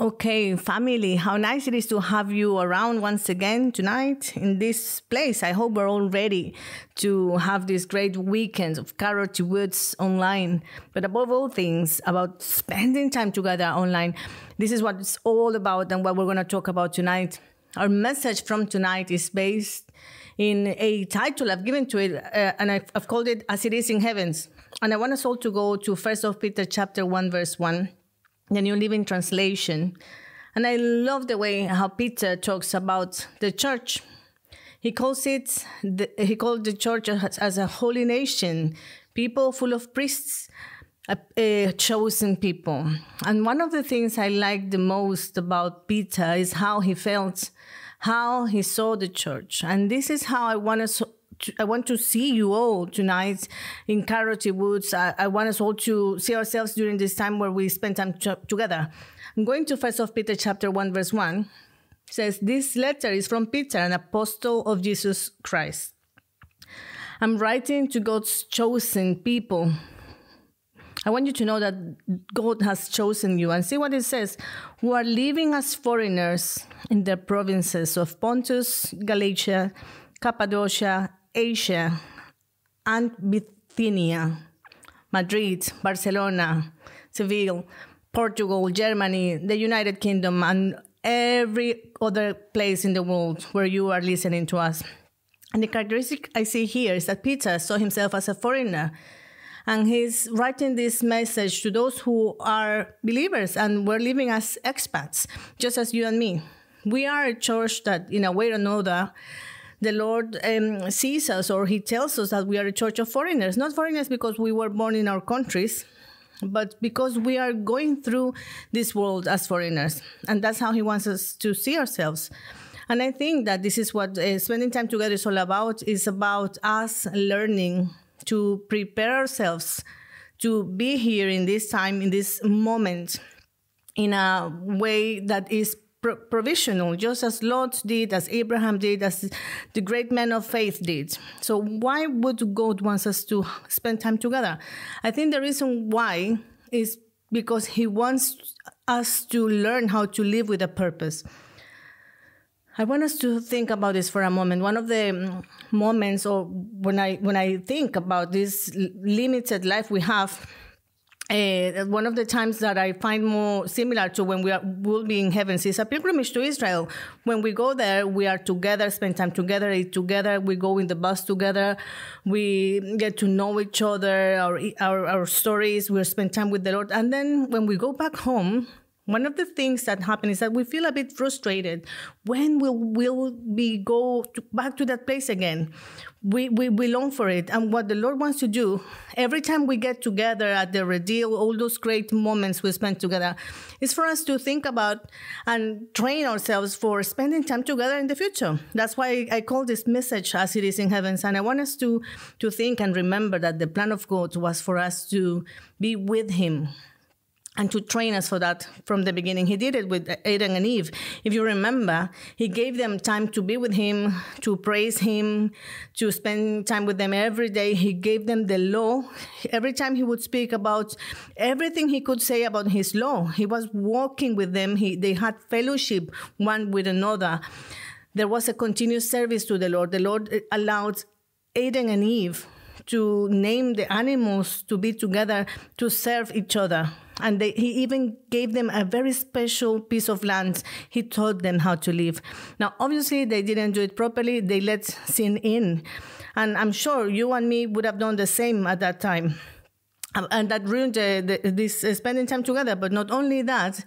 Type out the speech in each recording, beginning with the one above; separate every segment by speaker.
Speaker 1: Okay, family, how nice it is to have you around once again tonight in this place. I hope we're all ready to have this great weekend of Karate Woods online. But above all things, about spending time together online. This is what it's all about and what we're going to talk about tonight. Our message from tonight is based in a title I've given to it, uh, and I've, I've called it As It Is in Heavens. And I want us all to go to First of Peter chapter 1, verse 1 the New Living Translation. And I love the way how Peter talks about the church. He calls it, the, he called the church as, as, a holy nation, people full of priests, a, a chosen people. And one of the things I like the most about Peter is how he felt, how he saw the church. And this is how I want us I want to see you all tonight in Karate Woods. I, I, want us all to see ourselves during this time where we spend time together. I'm going to First of Peter chapter one verse one. It says this letter is from Peter, an apostle of Jesus Christ. I'm writing to God's chosen people. I want you to know that God has chosen you and see what it says. Who are living as foreigners in the provinces of Pontus, Galatia, Cappadocia, Asia and Bithynia, Madrid, Barcelona, Seville, Portugal, Germany, the United Kingdom, and every other place in the world where you are listening to us. And the characteristic I see here is that Peter saw himself as a foreigner. And he's writing this message to those who are believers and we're living as expats, just as you and me. We are a church that, in a way or another, the Lord um, sees us or He tells us that we are a church of foreigners. Not foreigners because we were born in our countries, but because we are going through this world as foreigners. And that's how He wants us to see ourselves. And I think that this is what uh, spending time together is all about. Is about us learning to prepare ourselves to be here in this time, in this moment, in a way that is pro- provisional, just as Lot did, as Abraham did, as the great men of faith did. So, why would God want us to spend time together? I think the reason why is because He wants us to learn how to live with a purpose. I want us to think about this for a moment. One of the mm, moments, or when I when I think about this limited life we have, uh, one of the times that I find more similar to when we are, will be in heaven is a pilgrimage to Israel. When we go there, we are together, spend time together, eat together, we go in the bus together, we get to know each other, our, our, our stories, we spend time with the Lord. And then when we go back home, one of the things that happen is that we feel a bit frustrated. When will will we go to, back to that place again? We, we we long for it, and what the Lord wants to do every time we get together at the Redeal, all those great moments we spend together, is for us to think about and train ourselves for spending time together in the future. That's why I call this message as it is in heavens, and I want us to to think and remember that the plan of God was for us to be with Him and to train us for that from the beginning. He did it with Adam and Eve. If you remember, he gave them time to be with him, to praise him, to spend time with them every day. He gave them the law. Every time he would speak about everything he could say about his law, he was walking with them. He, they had fellowship one with another. There was a continuous service to the Lord. The Lord allowed Adam and Eve to name the animals to be together to serve each other. And they, he even gave them a very special piece of land. He taught them how to live. Now, obviously, they didn't do it properly. They let sin in. And I'm sure you and me would have done the same at that time. Um, and that ruined uh, the, this uh, spending time together. But not only that,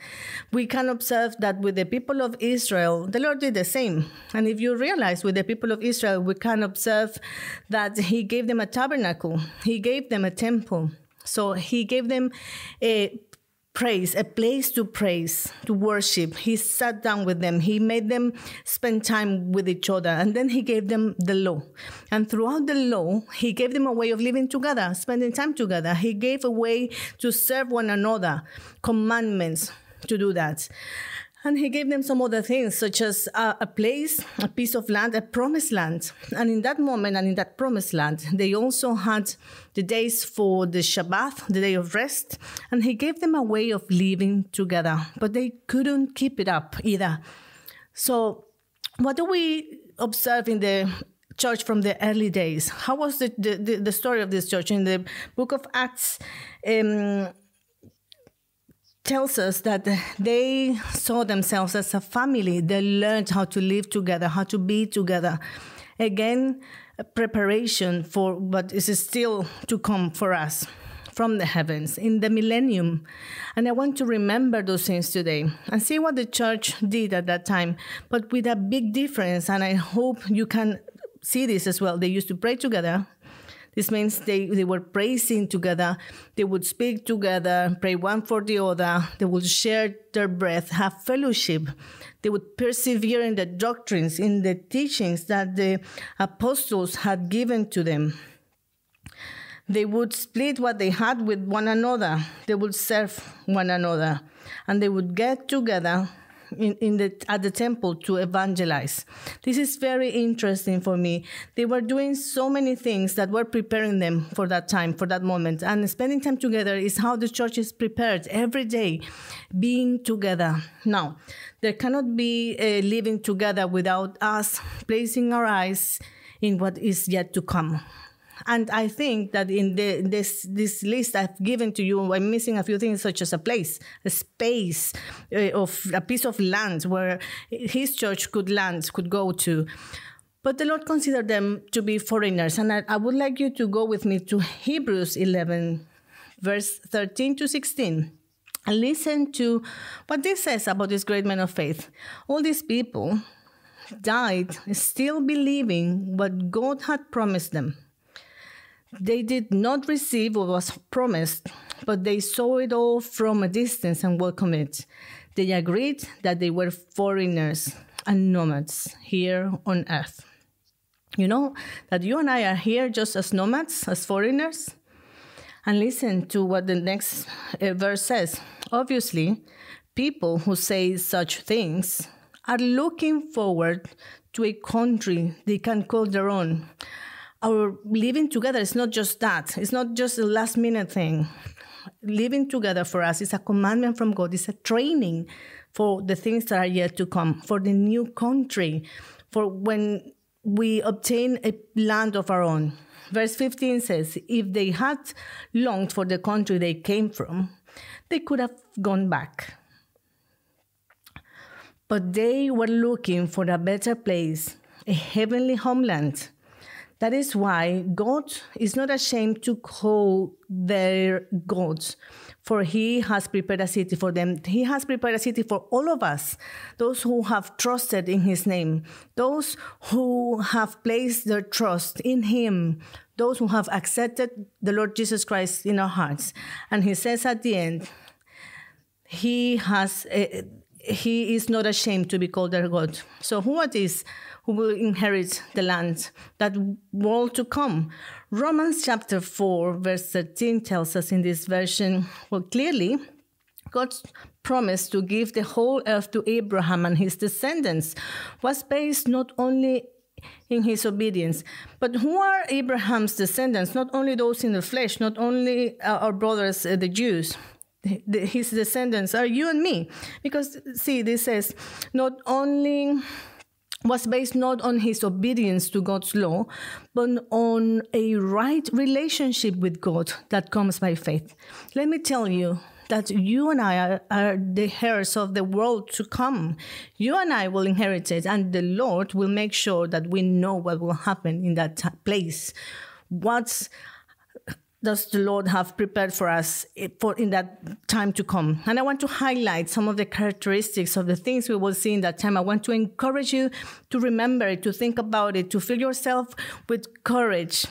Speaker 1: we can observe that with the people of Israel, the Lord did the same. And if you realize with the people of Israel, we can observe that He gave them a tabernacle, He gave them a temple. So He gave them a praise, a place to praise, to worship. He sat down with them. He made them spend time with each other. And then he gave them the law. And throughout the law, he gave them a way of living together, spending time together. He gave a way to serve one another, commandments to do that. And he gave them some other things, such as a, place, a piece of land, a promised land. And in that moment and in that promised land, they also had the days for the Shabbat, the day of rest. And he gave them a way of living together, but they couldn't keep it up either. So, what do we observe in the church from the early days? How was the, the, the story of this church? In the book of Acts, um, tells us that they saw themselves as a family. They learned how to live together, how to be together. Again, preparation for what is still to come for us from the heavens in the millennium. And I want to remember those things today and see what the church did at that time, but with a big difference. And I hope you can see this as well. They used to pray together, this means they, they were praising together. They would speak together, pray one for the other. They would share their breath, have fellowship. They would persevere in the doctrines, in the teachings that the apostles had given to them. They would split what they had with one another. They would serve one another. And they would get together in, in the at the temple to evangelize. This is very interesting for me. They were doing so many things that were preparing them for that time, for that moment. And spending time together is how the church is prepared every day, being together. Now, there cannot be a living together without us placing our eyes in what is yet to come. And I think that in the, this this list I've given to you, I'm missing a few things such as a place, a space uh, of a piece of land where his church could land, could go to. But the Lord considered them to be foreigners. And I, I would like you to go with me to Hebrews 11, verse 13 to 16 and listen to what this says about this great man of faith. All these people died still believing what God had promised them. They did not receive what was promised, but they saw it all from a distance and welcomed it. They agreed that they were foreigners and nomads here on earth. You know that you and I are here just as nomads, as foreigners? And listen to what the next uh, verse says. Obviously, people who say such things are looking forward to a country they can call their own our living together is not just that. It's not just a last minute thing. Living together for us is a commandment from God. It's a training for the things that are yet to come, for the new country, for when we obtain a land of our own. Verse 15 says, If they had longed for the country they came from, they could have gone back. But they were looking for a better place, a heavenly homeland that is why God is not ashamed to call their gods, for He has prepared a city for them. He has prepared a city for all of us, those who have trusted in His name, those who have placed their trust in Him, those who have accepted the Lord Jesus Christ in our hearts. And He says at the end, He has. Uh, he is not ashamed to be called their God. So, who are these who will inherit the land, that world to come. Romans chapter 4, verse 13 tells us in this version, well, clearly, God's promise to give the whole earth to Abraham and his descendants was based not only in his obedience. But who are Abraham's descendants? Not only those in the flesh, not only our brothers, uh, the Jews. His descendants are you and me. Because, see, this says, not only was based not on his obedience to God's law, but on a right relationship with God that comes by faith. Let me tell you that you and I are, are, the heirs of the world to come. You and I will inherit it, and the Lord will make sure that we know what will happen in that place. What's does the Lord have prepared for us for in that time to come? And I want to highlight some of the characteristics of the things we will see in that time. I want to encourage you to remember it, to think about it, to fill yourself with courage.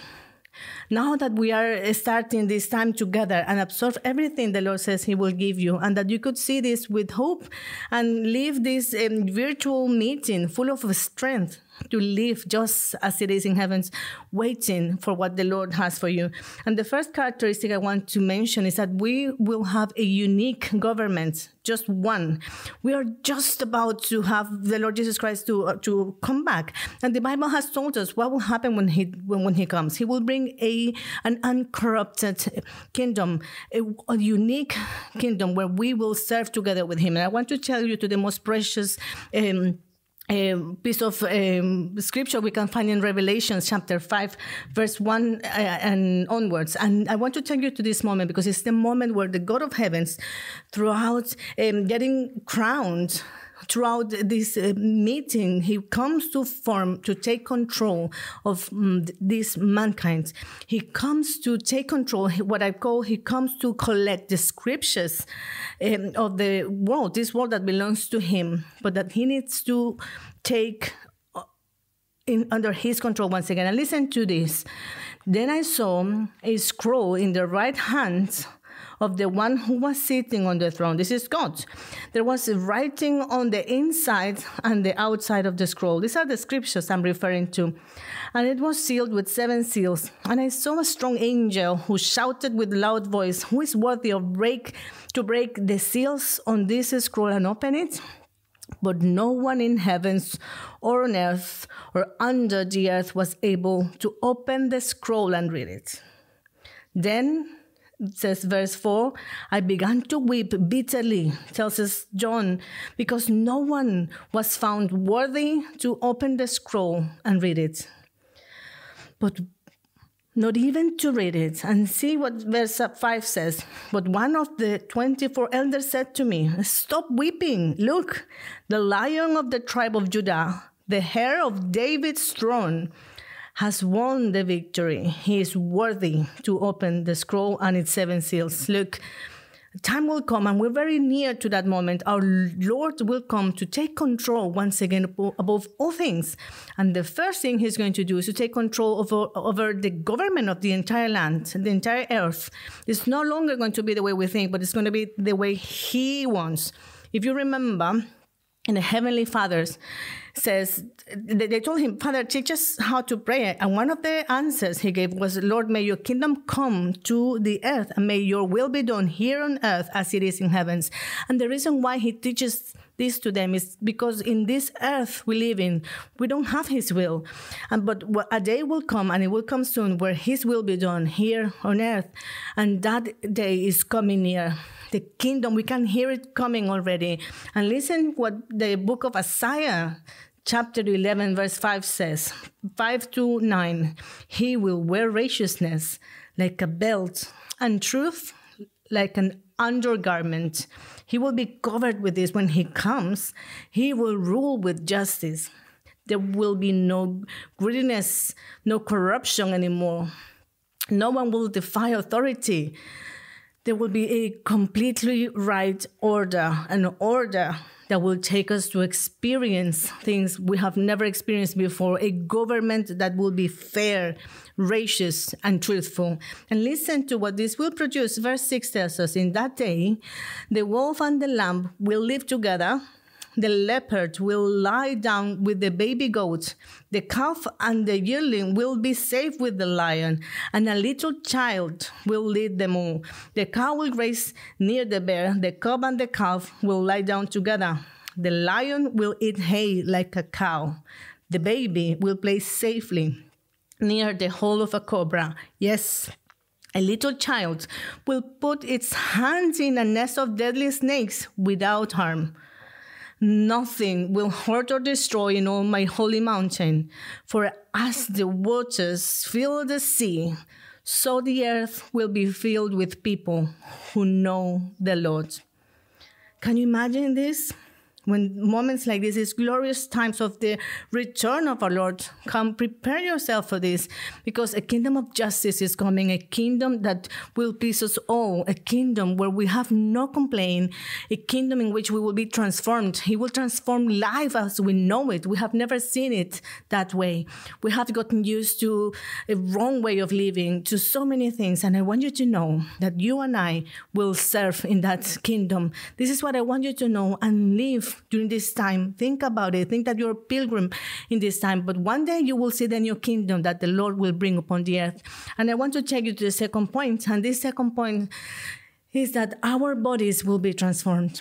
Speaker 1: Now that we are starting this time together and absorb everything the Lord says He will give you, and that you could see this with hope and leave this um, virtual meeting full of strength to live just as it is in heavens, waiting for what the Lord has for you. And the first characteristic I want to mention is that we will have a unique government, just one. We are just about to have the Lord Jesus Christ to, uh, to come back. And the Bible has told us what will happen when he, when, when he comes. He will bring a, an uncorrupted kingdom, a, a unique kingdom where we will serve together with him. And I want to tell you to the most precious um, a piece of um, scripture we can find in Revelation chapter 5, verse 1 uh, and onwards. And I want to take you to this moment because it's the moment where the God of heavens, throughout um, getting crowned throughout this uh, meeting, he comes to form, to take control of um, this mankind. He comes to take control, what I call, he comes to collect the scriptures um, of the world, this world that belongs to him, but that he needs to take uh, in, under his control once again. And listen to this. Then I saw a scroll in the right hand of the one who was sitting on the throne. This is God. There was a writing on the inside and the outside of the scroll. These are the scriptures I'm referring to. And it was sealed with seven seals. And I saw a strong angel who shouted with loud voice, Who is worthy of break to break the seals on this scroll and open it? But no one in heavens or on earth or under the earth was able to open the scroll and read it. Then says verse 4 i began to weep bitterly tells us john because no one was found worthy to open the scroll and read it. But not even to read it and see what verse 5 says. But one of the 24 elders said to me stop weeping. Look the lion of the tribe of judah the heir of david's throne has won the victory. He is worthy to open the scroll and its seven seals. Look, time will come, and we're very near to that moment. Our Lord will come to take control once again above all things. And the first thing He's going to do is to take control over, over the government of the entire land, the entire earth. It's no longer going to be the way we think, but it's going to be the way He wants. If you remember, in the Heavenly Fathers, says they told him, Father, teach us how to pray. And one of the answers he gave was, Lord, may your kingdom come to the earth, and may your will be done here on earth as it is in heavens. And the reason why he teaches this to them is because in this earth we live in, we don't have his will. And but a day will come, and it will come soon, where his will be done here on earth. And that day is coming near the kingdom. We can hear it coming already. And listen what the book of Isaiah chapter 11 verse 5 says 5 to 9 he will wear righteousness like a belt and truth like an undergarment. He will be covered with this. When he comes he will rule with justice. There will be no greediness no corruption anymore. No one will defy authority. There will be a completely right order, an order that will take us to experience things we have never experienced before, a government that will be fair, righteous, and truthful. And listen to what this will produce. Verse 6 tells us In that day, the wolf and the lamb will live together the leopard will lie down with the baby goat. The calf and the yearling will be safe with the lion, and a little child will lead them all. The cow will graze near the bear. The cub and the calf will lie down together. The lion will eat hay like a cow. The baby will play safely near the hole of a cobra. Yes, a little child will put its hands in a nest of deadly snakes without harm. Nothing will hurt or destroy in all my holy mountain. For as the waters fill the sea, so the earth will be filled with people who know the Lord. Can you imagine this? When moments like this, these glorious times of the return of our Lord, come prepare yourself for this because a kingdom of justice is coming, a kingdom that will please us all, a kingdom where we have no complaint, a kingdom in which we will be transformed. He will transform life as we know it. We have never seen it that way. We have gotten used to a wrong way of living, to so many things. And I want you to know that you and I will serve in that kingdom. This is what I want you to know and live live during this time. Think about it. Think that you're a pilgrim in this time. But one day you will see the new kingdom that the Lord will bring upon the earth. And I want to take you to the second point. And this second point is that our bodies will be transformed.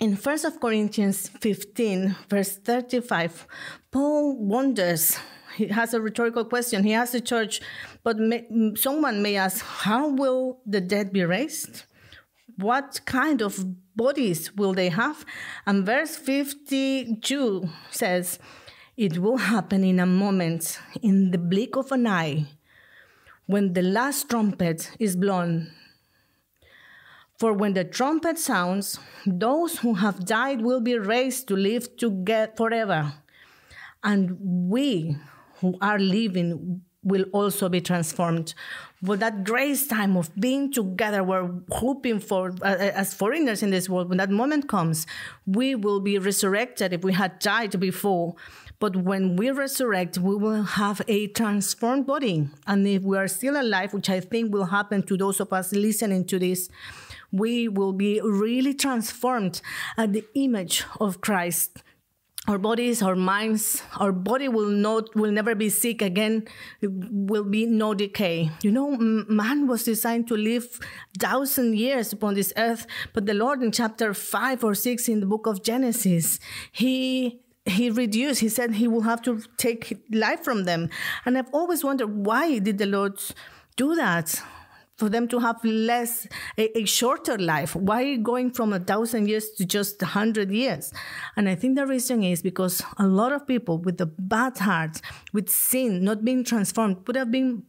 Speaker 1: In 1 Corinthians 15, verse 35, Paul wonders he has a rhetorical question. He asks the church, but may, someone may ask, how will the dead be raised? What kind of bodies will they have? And verse 52 says, It will happen in a moment, in the blink of an eye, when the last trumpet is blown. For when the trumpet sounds, those who have died will be raised to live together forever. And we who are living will also be transformed. For that grace time of being together, we're hoping for uh, as foreigners in this world. When that moment comes, we will be resurrected if we had died before. But when we resurrect, we will have a transformed body. And if we are still alive, which I think will happen to those of us listening to this, we will be really transformed at the image of Christ our bodies our minds our body will not will never be sick again. It will be no decay. You know man was designed to live thousand years upon this earth but the lord in chapter 5 or 6 in the book of genesis he he reduced he said he will have to take life from them. And i've always wondered why did the lord do that for them to have less a, a, shorter life why going from a thousand years to just a hundred years and i think the reason is because a lot of people with the bad hearts with sin not being transformed would have been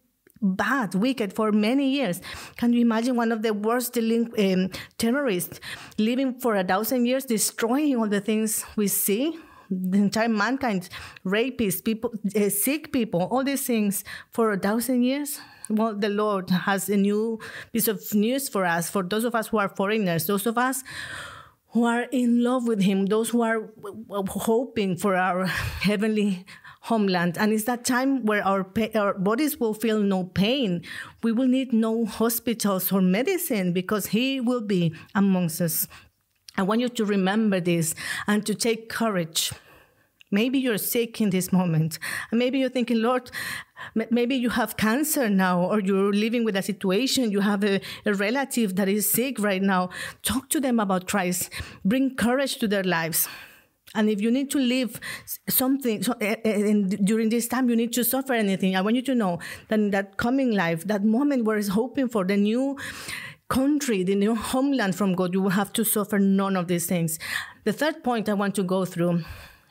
Speaker 1: bad, wicked for many years. Can you imagine one of the worst um, terrorists living for a thousand years, destroying all the things we see? The entire mankind, rapists, people, uh, sick people, all these things for a thousand years well, the Lord has a new piece of news for us, for those of us who are foreigners, those of us who are in love with Him, those who are hoping for our heavenly homeland. And it's that time where our, our bodies will feel no pain. We will need no hospitals or medicine because He will be amongst us. I want you to remember this and to take courage. Maybe you're sick in this moment. Maybe you're thinking, Lord, maybe you have cancer now or you're living with a situation. You have a, a, relative that is sick right now. Talk to them about christ. Bring courage to their lives. And if you need to live something so, eh, eh, and during this time you need to suffer anything. I want you to know that in that coming life that moment where it's hoping for the new country the new homeland from god you will have to suffer none of these things the third point i want to go through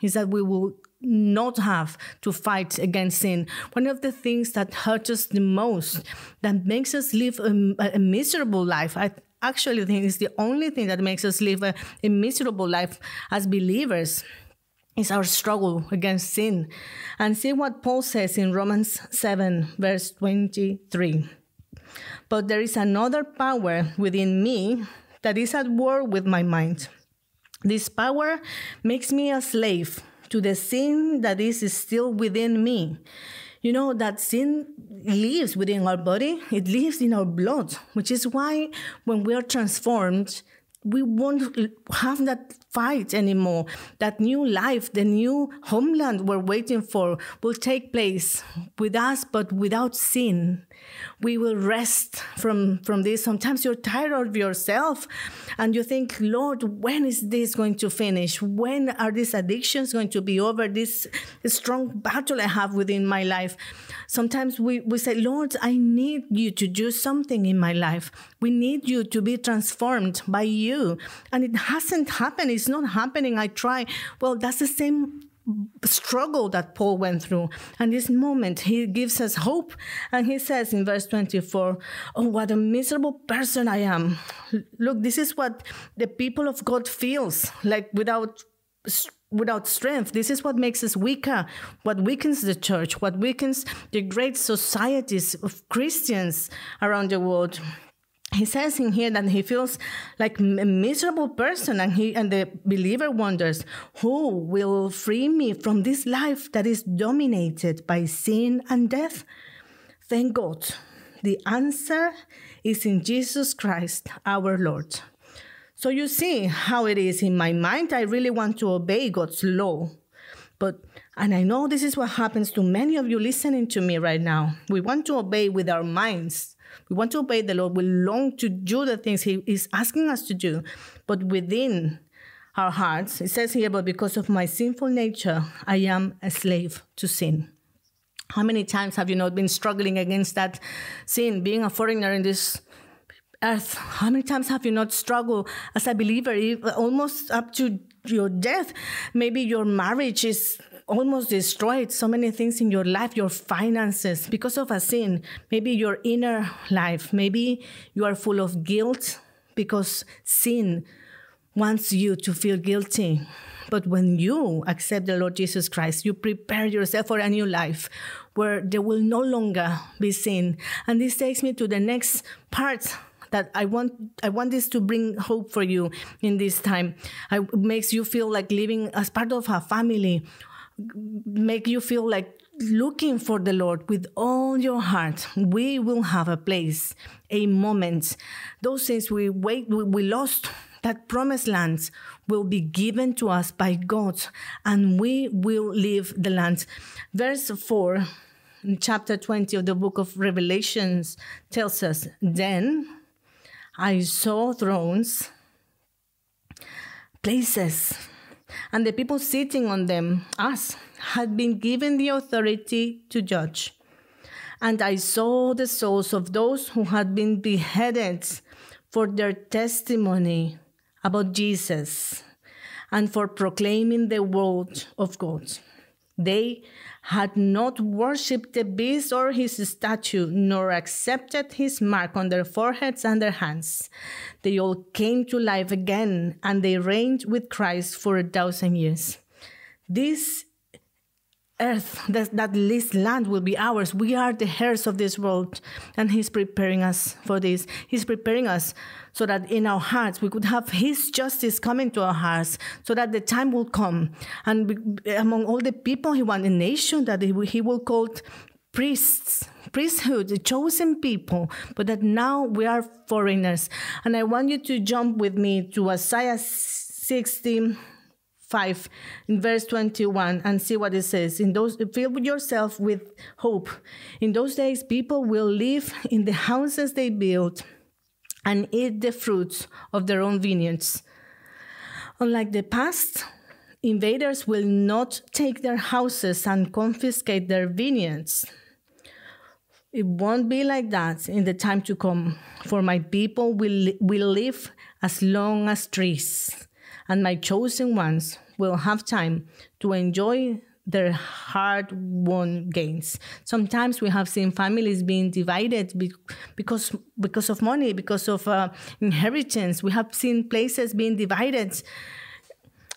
Speaker 1: is that we will not have to fight against sin. One of the things that hurts us the most, that makes us live a, a miserable life, I actually think is the only thing that makes us live a, a miserable life as believers is our struggle against sin. And see what Paul says in Romans 7, verse 23. But there is another power within me that is at war with my mind. This power makes me a slave to the sin that is still within me. You know, that sin lives within our body, it lives in our blood, which is why when we are transformed, we won't have that fight anymore. That new life, the new homeland we're waiting for will take place with us, but without sin. We will rest from, from this. Sometimes you're tired of yourself and you think, Lord, when is this going to finish? When are these addictions going to be over? This strong battle I have within my life. Sometimes we, we say, Lord, I need you to do something in my life. We need you to be transformed by you. And it hasn't happened. It's not happening. I try. Well, that's the same struggle that Paul went through. And this moment, he gives us hope. And he says in verse 24, Oh, what a miserable person I am. Look, this is what the people of God feels like without without strength. This is what makes us weaker, what weakens the church, what weakens the great societies of Christians around the world he says in here that he feels like a miserable person and he and the believer wonders who will free me from this life that is dominated by sin and death thank god the answer is in jesus christ our lord So you see how it is in my mind. I really want to obey God's law. But, and I know this is what happens to many of you listening to me right now. We want to obey with our minds. We want to obey the Lord. We long to do the things He is asking us to do. But within our hearts, it says here, but because of my sinful nature, I am a slave to sin. How many times have you not been struggling against that sin, being a foreigner in this earth? How many times have you not struggled as a believer, almost up to your death? Maybe your marriage is almost destroyed so many things in your life, your finances, because of a sin. Maybe your inner life. Maybe you are full of guilt because sin wants you to feel guilty. But when you accept the Lord Jesus Christ, you prepare yourself for a new life where there will no longer be sin. And this takes me to the next part that I want I want this to bring hope for you in this time. It makes you feel like living as part of a family, make you feel like looking for the Lord with all your heart, we will have a place, a moment. Those things we wait, we lost, that promised land will be given to us by God, and we will live the land. Verse 4 in chapter 20 of the book of Revelations tells us, Then I saw thrones, places, and the people sitting on them, us, had been given the authority to judge. And I saw the souls of those who had been beheaded for their testimony about Jesus and for proclaiming the word of God. They had not worshipped the beast or his statue, nor accepted his mark on their foreheads and their hands. They all came to life again, and they reigned with Christ for a thousand years. This earth, that, that this land will be ours. We are the heirs of this world. And He's preparing us for this. He's preparing us so that in our hearts we could have His justice coming to our hearts, so that the time will come. And among all the people He wants, a nation that He will call priests, priesthood, the chosen people, but that now we are foreigners. And I want you to jump with me to Isaiah 16 5 in verse 21 and see what it says in those fill yourself with hope in those days people will live in the houses they build and eat the fruits of their own vineyards. Unlike the past invaders will not take their houses and confiscate their vineyards. It won't be like that in the time to come for my people will, will live as long as trees and my chosen ones will have time to enjoy their hard won gains. Sometimes we have seen families being divided because because of money, because of uh, inheritance. We have seen places being divided.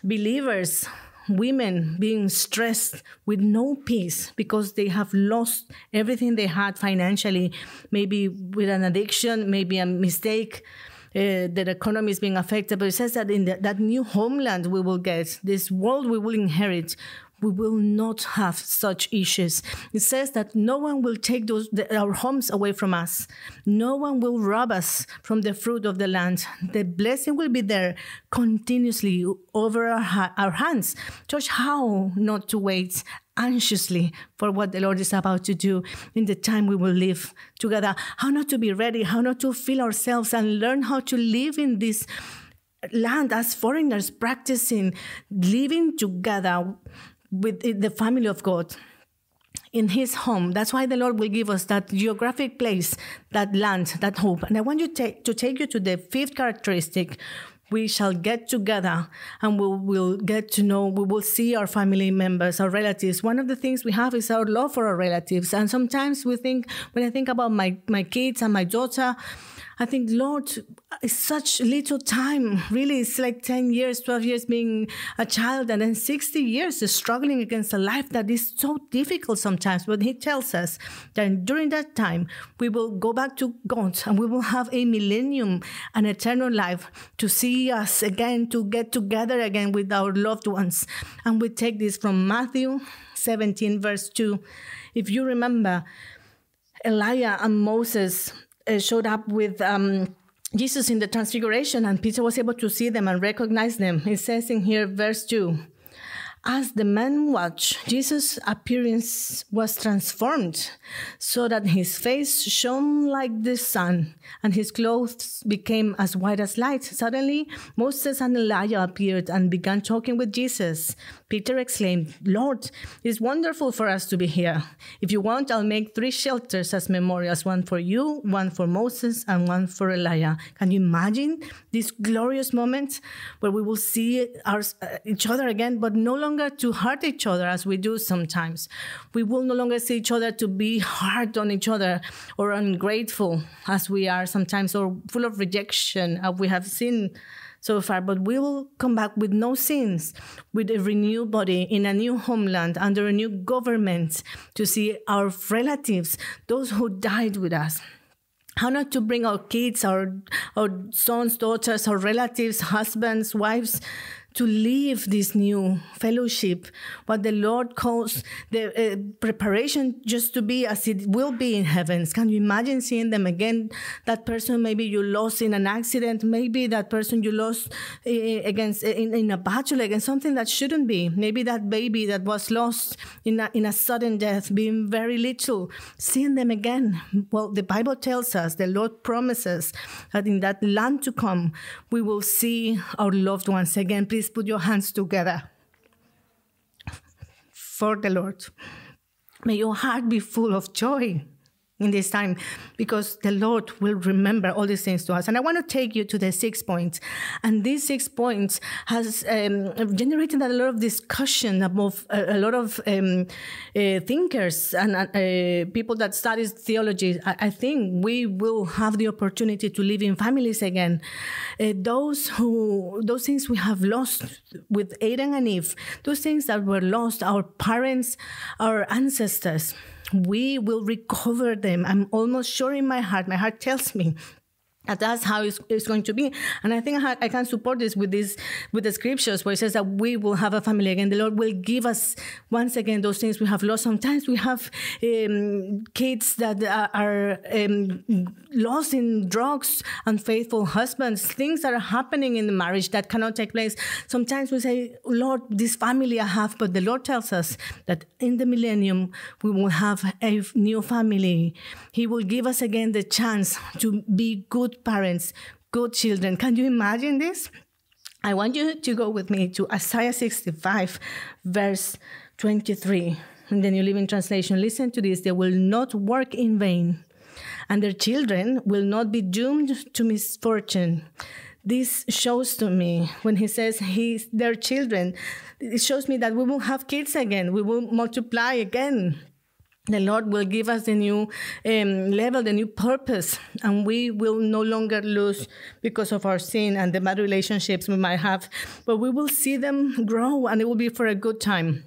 Speaker 1: Believers, women being stressed with no peace because they have lost everything they had financially, maybe with an addiction, maybe a mistake uh, the economy is being affected. But it says that in the, that new homeland we will get, this world we will inherit, we will not have such issues. It says that no one will take those the, our homes away from us. No one will rob us from the fruit of the land. The blessing will be there continuously over our, our hands. Church, how not to wait anxiously for what the Lord is about to do in the time we will live together. How not to be ready, how not to feel ourselves and learn how to live in this land as foreigners, practicing living together with the family of God in his home. That's why the Lord will give us that geographic place, that land, that hope. And I want you to, to take you to the fifth characteristic, we shall get together and we will get to know, we will see our family members, our relatives. One of the things we have is our love for our relatives. And sometimes we think, when I think about my, my kids and my daughter, I think, Lord, it's such little time. Really, it's like 10 years, 12 years being a child, and then 60 years struggling against a life that is so difficult sometimes. But He tells us that during that time, we will go back to God and we will have a millennium, an eternal life to see us again, to get together again with our loved ones. And we take this from Matthew 17, verse 2. If you remember, Elijah and Moses uh, showed up with um, Jesus in the Transfiguration, and Peter was able to see them and recognize them. It says in here, verse 2 as the men watched, Jesus' appearance was transformed so that his face shone like the sun and his clothes became as white as light. Suddenly, Moses and Elijah appeared and began talking with Jesus. Peter exclaimed, Lord, it's wonderful for us to be here. If you want, I'll make three shelters as memorials one for you, one for Moses, and one for Elijah. Can you imagine this glorious moment where we will see our, uh, each other again, but no longer to hurt each other as we do sometimes? We will no longer see each other to be hard on each other or ungrateful as we are sometimes, or full of rejection as we have seen so far, but we will come back with no sins, with a renewed body in a new homeland under a new government to see our relatives, those who died with us. How not to bring our kids, our, our sons, daughters, our relatives, husbands, wives to live this new fellowship, what the Lord calls the uh, preparation just to be as it will be in heavens. Can you imagine seeing them again? That person maybe you lost in an accident, maybe that person you lost uh, against in, in, a battle against something that shouldn't be. Maybe that baby that was lost in a, in a sudden death, being very little, seeing them again. Well, the Bible tells us, the Lord promises that in that land to come, we will see our loved ones again. Please please put your hands together for the Lord. May your heart be full of joy in this time because the Lord will remember all these things to us. And I want to take you to the six points. And these six points has um, generated a lot of discussion above a, a lot of um, uh, thinkers and uh, people that studies theology. I, I, think we will have the opportunity to live in families again. Uh, those who, those things we have lost with Adam and Eve, those things that were lost, our parents, our ancestors, we will recover them. I'm almost sure in my heart, my heart tells me that that's how it's, it's, going to be. And i think I, can support this with this with the scriptures where it says that we will have a family again. The lord will give us once again those things we have lost. Sometimes we have um, kids that are um, lost in drugs unfaithful husbands things that are happening in the marriage that cannot take place. Sometimes we say lord this family i have but the lord tells us that in the millennium we will have a new family. He will give us again the chance to be good parents, good children. Can you imagine this? I want you to go with me to Isaiah 65, verse 23. In the New Living Translation, listen to this. They will not work in vain, and their children will not be doomed to misfortune. This shows to me when he says he's their children, it shows me that we will have kids again, we will multiply again the Lord will give us the new um, level, the new purpose, and we will no longer lose because of our sin and the bad relationships we might have, but we will see them grow and it will be for a good time.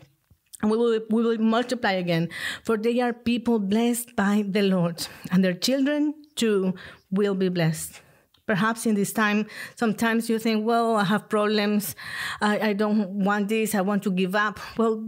Speaker 1: And we will, we will multiply again, for they are people blessed by the Lord, and their children too will be blessed. Perhaps in this time, sometimes you think, well, I have problems. I, I don't want this. I want to give up. Well,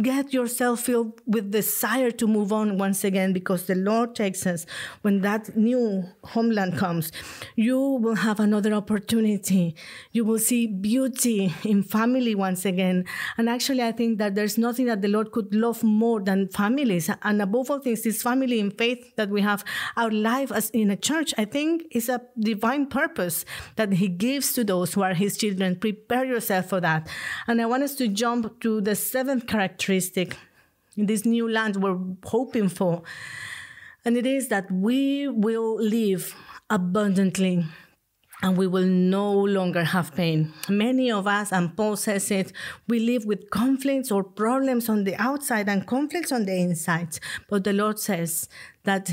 Speaker 1: get yourself filled with desire to move on once again because the Lord takes us when that new homeland comes. You will have another opportunity. You will see beauty in family once again. And actually, I think that there's nothing that the Lord could love more than families. And above all things, this family in faith that we have, our life as in a church, I think is a divine divine purpose that He gives to those who are His children. Prepare yourself for that. And I want us to jump to the seventh characteristic in this new land we're hoping for. And it is that we will live abundantly and we will no longer have pain. Many of us, and Paul says it, we live with conflicts or problems on the outside and conflicts on the inside. But the Lord says that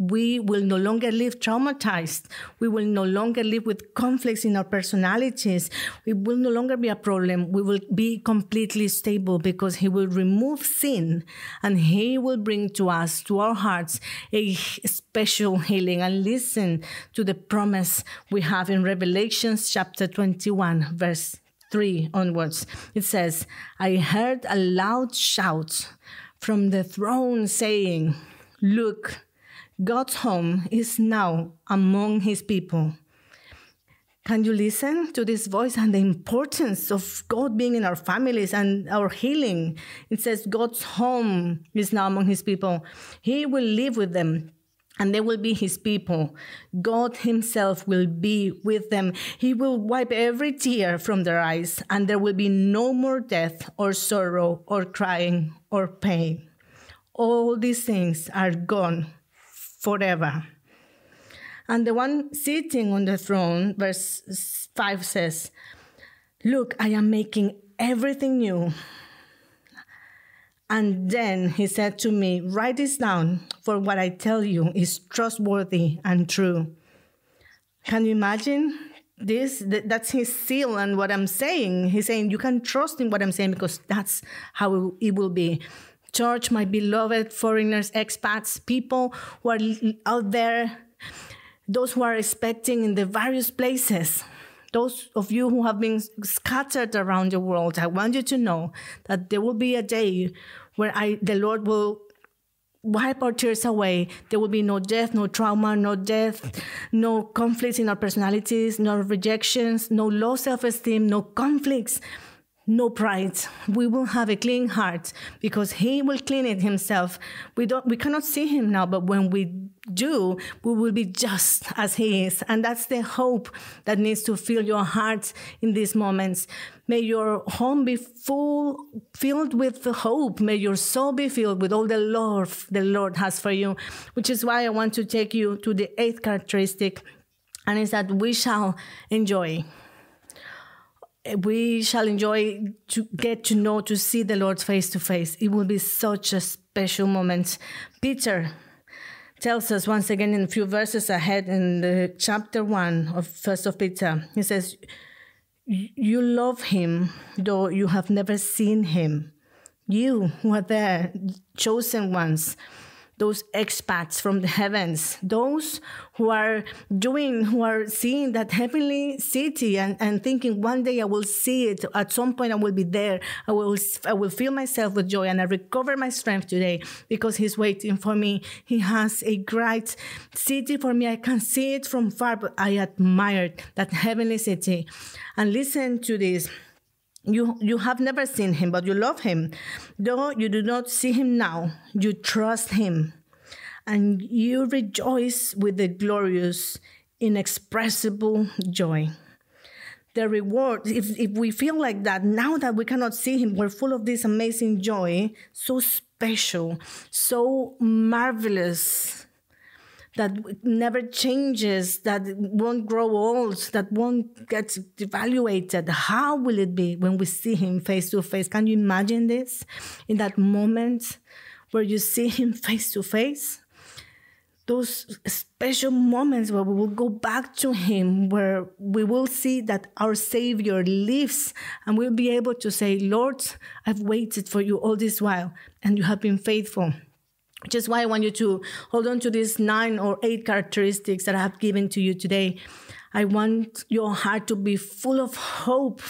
Speaker 1: we will no longer live traumatized. We will no longer live with conflicts in our personalities. It will no longer be a problem. We will be completely stable because He will remove sin and He will bring to us, to our hearts, a special healing. And listen to the promise we have in Revelations chapter 21, verse 3 onwards. It says, I heard a loud shout from the throne saying, Look, God's home is now among his people. Can you listen to this voice and the importance of God being in our families and our healing? It says God's home is now among his people. He will live with them and they will be his people. God himself will be with them. He will wipe every tear from their eyes, and there will be no more death or sorrow or crying or pain. All these things are gone forever. And the one sitting on the throne, verse 5 says, Look, I am making everything new. And then he said to me, Write this down, for what I tell you is trustworthy and true. Can you imagine this? That's his seal and what I'm saying. He's saying, You can trust in what I'm saying because that's how it will be. Church, my beloved foreigners, expats, people who are out there, those who are expecting in the various places those of you who have been scattered around the world, I want you to know that there will be a day where I, the Lord will wipe our tears away. There will be no death, no trauma, no death, no conflicts in our personalities, no rejections, no low self esteem, no conflicts no pride. We will have a clean heart because he will clean it himself. We don't we cannot see him now, but when we do, we will be just as he is. And that's the hope that needs to fill your heart in these moments. May your home be full, filled with hope. May your soul be filled with all the love the Lord has for you, which is why I want to take you to the eighth characteristic, and it's that we shall enjoy we shall enjoy to get to know, to see the Lord face to face. It will be such a special moment. Peter tells us once again in a few verses ahead in the chapter one of First of Peter. He says, "You love him, though you have never seen him. You who are there, chosen ones." Those expats from the heavens, those who are doing, who are seeing that heavenly city and, and thinking one day I will see it. At some point I will be there. I will, I will fill myself with joy and I recover my strength today because he's waiting for me. He has a great city for me. I can see it from far, but I admired that heavenly city. And listen to this. You, you have never seen him, but you love him. Though you do not see him now, you trust him. And you rejoice with the glorious, inexpressible joy. The reward, if, if we feel like that, now that we cannot see him, we're full of this amazing joy, so special, so marvelous that never changes, that won't grow old, that won't get devaluated. How will it be when we see him face to face? Can you imagine this? In that moment where you see him face to face? Those special moments where we will go back to him, where we will see that our Savior lives, and we'll be able to say, Lord, I've waited for you all this while, and you have been faithful which is why I want you to hold on to these nine or eight characteristics that I have given to you today. I want your heart to be full of hope.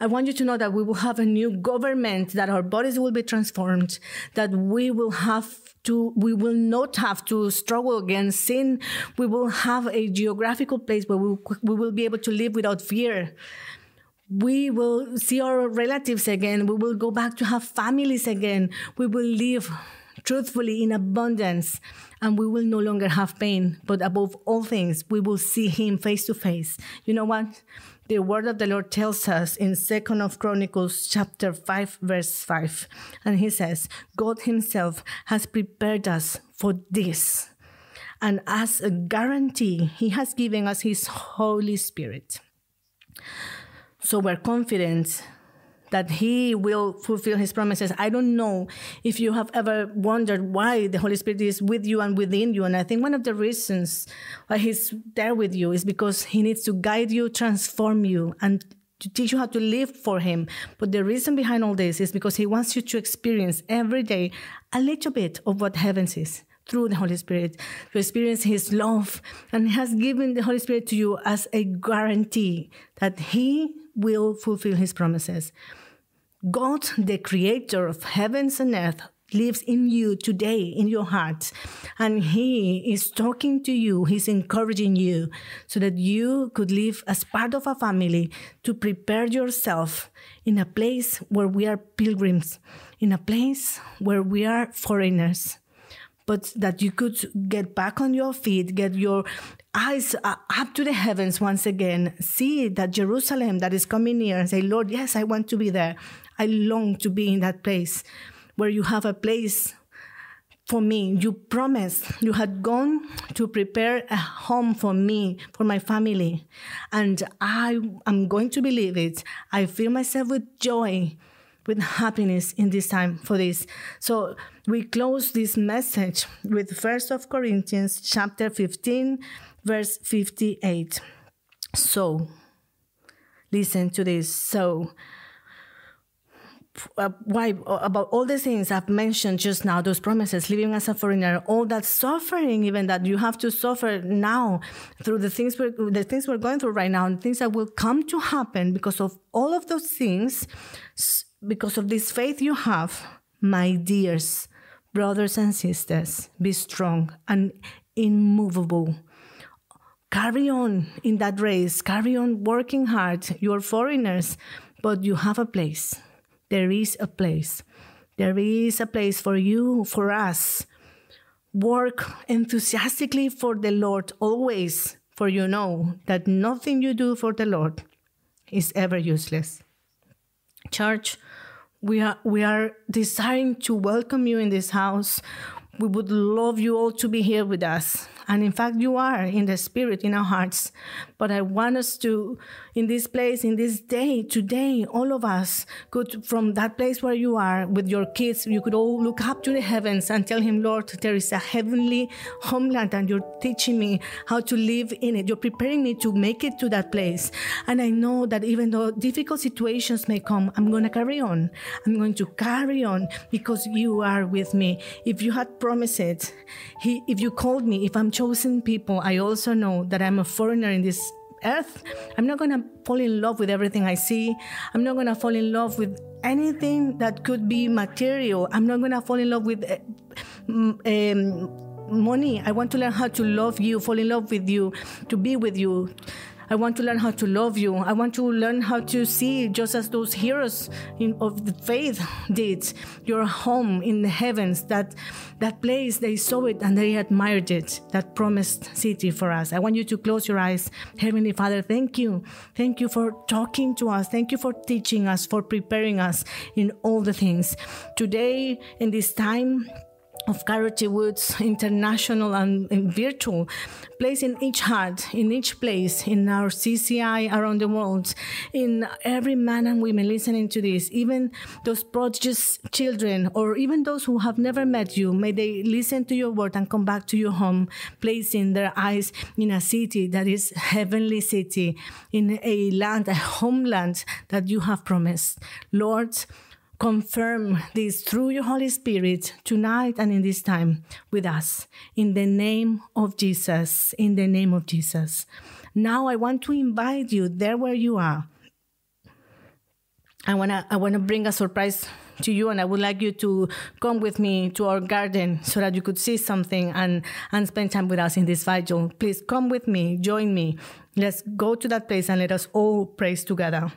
Speaker 1: I want you to know that we will have a new government, that our bodies will be transformed, that we will have to, we will not have to struggle against sin. We will have a geographical place where we, we will be able to live without fear we will see our relatives again. We will go back to have families again. We will live truthfully in abundance, and we will no longer have pain. But above all things, we will see Him face to face. You know what? The word of the Lord tells us in Second of Chronicles chapter 5 verse 5 and he says God himself has prepared us for this and as a guarantee he has given us his holy spirit so we're confident that he will fulfill his promises. I don't know if you have ever wondered why the Holy Spirit is with you and within you. And I think one of the reasons why he's there with you is because he needs to guide you, transform you, and to teach you how to live for him. But the reason behind all this is because he wants you to experience every day a little bit of what heavens is through the Holy Spirit, to experience His love. And He has given the Holy Spirit to you as a guarantee that He will fulfill His promises. God, the creator of heavens and earth, lives in you today, in your heart. And He is talking to you, He's encouraging you so that you could live as part of a family to prepare yourself in a place where we are pilgrims, in a place where we are foreigners. But that you could get back on your feet, get your eyes uh, up to the heavens once again, see that Jerusalem that is coming near, and say, Lord, yes, I want to be there. I long to be in that place where you have a place for me. You promised you had gone to prepare a home for me, for my family. And I am going to believe it. I fill myself with joy, with happiness in this time for this. So we close this message with First of Corinthians chapter 15, verse 58. So listen to this. So uh, why about all the things I've mentioned just now, those promises, living as a foreigner, all that suffering, even that you have to suffer now through the things we're the things we're going through right now, and things that will come to happen because of all of those things, because of this faith you have, my dears, brothers and sisters, be strong and immovable. Carry on in that race. Carry on working hard. You're foreigners, but you have a place there is a place. There is a place for you, for us. Work enthusiastically for the Lord always, for you know that nothing you do for the Lord is ever useless. Church, we are, we are desiring to welcome you in this house. We would love you all to be here with us. And in fact, you are in the spirit, in our hearts. But I want us to, in this place, in this day, today, all of us could, from that place where you are with your kids, you could all look up to the heavens and tell him, Lord, there is a heavenly homeland and you're teaching me how to live in it. You're preparing me to make it to that place. And I know that even though difficult situations may come, I'm going to carry on. I'm going to carry on because you are with me. If you had promised it, he, if you called me, if I'm chosen people, I also know that I'm a foreigner in this earth. I'm not going to fall in love with everything I see. I'm not going to fall in love with anything that could be material. I'm not going to fall in love with um, money. I want to learn how to love you, fall in love with you, to be with you. I want to learn how to love you. I want to learn how to see, just as those heroes in, of the faith did, your home in the heavens, that, that place, they saw it and they admired it, that promised city for us. I want you to close your eyes. Heavenly Father, thank you. Thank you for talking to us. Thank you for teaching us, for preparing us in all the things. Today, in this time, of Karate Woods International and, and, virtual, place in each heart, in each place, in our CCI around the world, in every man and woman listening to this, even those prodigious children, or even those who have never met you, may they listen to your word and come back to your home, placing their eyes in a city that is heavenly city, in a land, a homeland that you have promised. Lord, confirm this through your Holy Spirit tonight and in this time with us. In the name of Jesus. In the name of Jesus. Now I want to invite you there where you are. I wanna I wanna bring a surprise to you and I would like you to come with me to our garden so that you could see something and, and spend time with us in this vigil. Please come with me, join me. Let's go to that place and let us all praise together.